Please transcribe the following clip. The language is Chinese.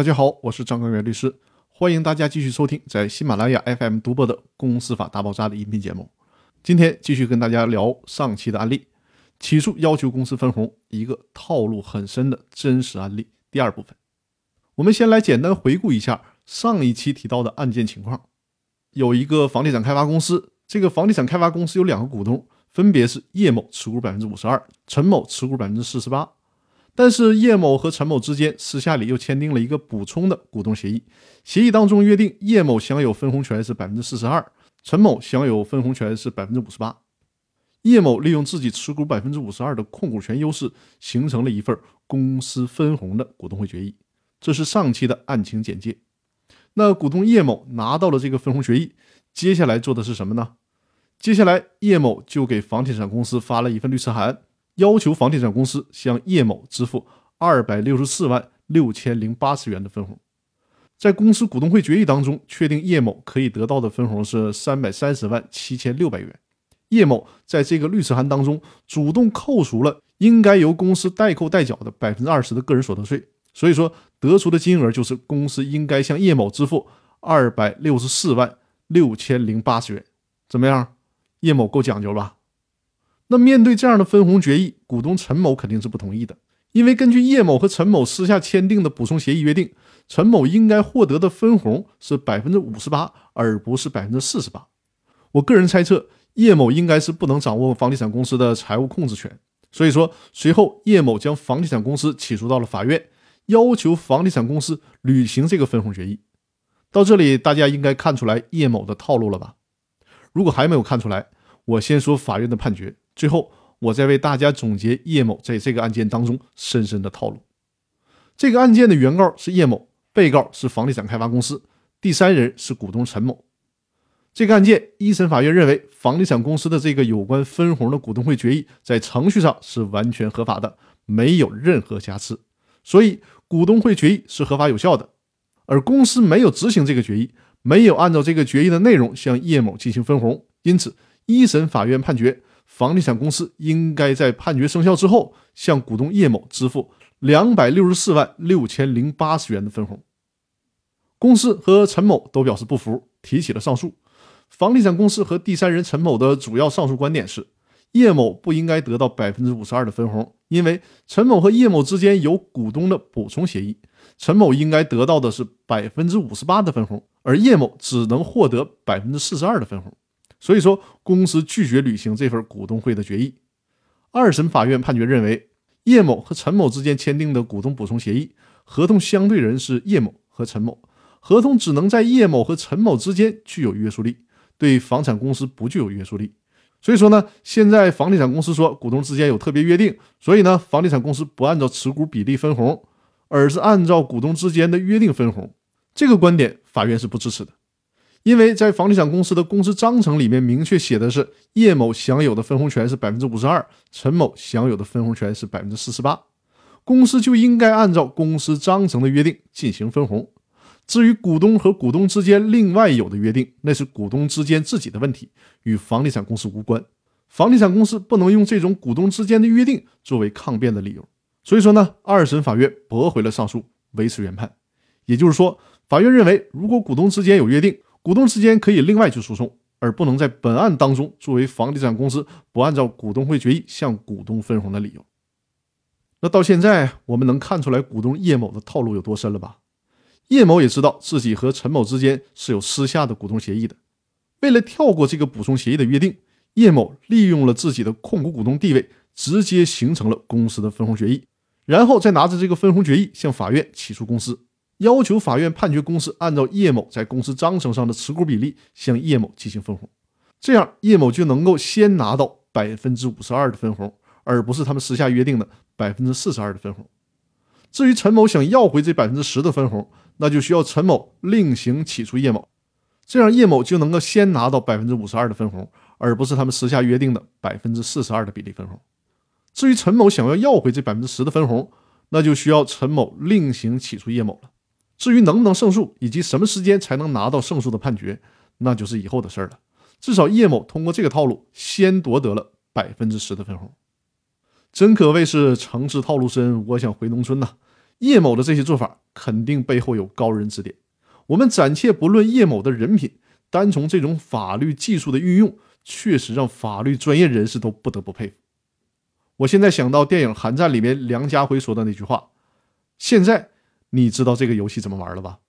大家好，我是张根元律师，欢迎大家继续收听在喜马拉雅 FM 独播的《公司法大爆炸》的音频节目。今天继续跟大家聊上期的案例，起诉要求公司分红一个套路很深的真实案例。第二部分，我们先来简单回顾一下上一期提到的案件情况。有一个房地产开发公司，这个房地产开发公司有两个股东，分别是叶某持股百分之五十二，陈某持股百分之四十八。但是叶某和陈某之间私下里又签订了一个补充的股东协议，协议当中约定叶某享有分红权是百分之四十二，陈某享有分红权是百分之五十八。叶某利用自己持股百分之五十二的控股权优势，形成了一份公司分红的股东会决议。这是上期的案情简介。那股东叶某拿到了这个分红决议，接下来做的是什么呢？接下来叶某就给房地产公司发了一份律师函。要求房地产公司向叶某支付二百六十四万六千零八十元的分红，在公司股东会决议当中确定叶某可以得到的分红是三百三十万七千六百元。叶某在这个律师函当中主动扣除了应该由公司代扣代缴的百分之二十的个人所得税，所以说得出的金额就是公司应该向叶某支付二百六十四万六千零八十元。怎么样，叶某够讲究吧？那面对这样的分红决议，股东陈某肯定是不同意的，因为根据叶某和陈某私下签订的补充协议约定，陈某应该获得的分红是百分之五十八，而不是百分之四十八。我个人猜测，叶某应该是不能掌握房地产公司的财务控制权，所以说随后叶某将房地产公司起诉到了法院，要求房地产公司履行这个分红决议。到这里，大家应该看出来叶某的套路了吧？如果还没有看出来，我先说法院的判决。最后，我再为大家总结叶某在这个案件当中深深的套路。这个案件的原告是叶某，被告是房地产开发公司，第三人是股东陈某。这个案件一审法院认为，房地产公司的这个有关分红的股东会决议在程序上是完全合法的，没有任何瑕疵，所以股东会决议是合法有效的。而公司没有执行这个决议，没有按照这个决议的内容向叶某进行分红，因此一审法院判决。房地产公司应该在判决生效之后，向股东叶某支付两百六十四万六千零八十元的分红。公司和陈某都表示不服，提起了上诉。房地产公司和第三人陈某的主要上诉观点是，叶某不应该得到百分之五十二的分红，因为陈某和叶某之间有股东的补充协议，陈某应该得到的是百分之五十八的分红，而叶某只能获得百分之四十二的分红。所以说，公司拒绝履行这份股东会的决议。二审法院判决认为，叶某和陈某之间签订的股东补充协议合同相对人是叶某和陈某，合同只能在叶某和陈某之间具有约束力，对房产公司不具有约束力。所以说呢，现在房地产公司说股东之间有特别约定，所以呢，房地产公司不按照持股比例分红，而是按照股东之间的约定分红，这个观点法院是不支持的。因为在房地产公司的公司章程里面明确写的是，叶某享有的分红权是百分之五十二，陈某享有的分红权是百分之四十八，公司就应该按照公司章程的约定进行分红。至于股东和股东之间另外有的约定，那是股东之间自己的问题，与房地产公司无关。房地产公司不能用这种股东之间的约定作为抗辩的理由。所以说呢，二审法院驳回了上诉，维持原判。也就是说，法院认为，如果股东之间有约定，股东之间可以另外去诉讼，而不能在本案当中作为房地产公司不按照股东会决议向股东分红的理由。那到现在，我们能看出来股东叶某的套路有多深了吧？叶某也知道自己和陈某之间是有私下的股东协议的，为了跳过这个补充协议的约定，叶某利用了自己的控股股东地位，直接形成了公司的分红决议，然后再拿着这个分红决议向法院起诉公司。要求法院判决公司按照叶某在公司章程上的持股比例向叶某进行分红，这样叶某就能够先拿到百分之五十二的分红，而不是他们私下约定的百分之四十二的分红。至于陈某想要回这百分之十的分红，那就需要陈某另行起诉叶某，这样叶某就能够先拿到百分之五十二的分红，而不是他们私下约定的百分之四十二的比例分红。至于陈某想要要回这百分之十的分红，那就需要陈某另行起诉叶某了。至于能不能胜诉，以及什么时间才能拿到胜诉的判决，那就是以后的事儿了。至少叶某通过这个套路，先夺得了百分之十的分红，真可谓是城市套路深，我想回农村呐。叶某的这些做法肯定背后有高人指点。我们暂且不论叶某的人品，单从这种法律技术的运用，确实让法律专业人士都不得不佩服。我现在想到电影《寒战》里面梁家辉说的那句话：“现在你知道这个游戏怎么玩了吧？”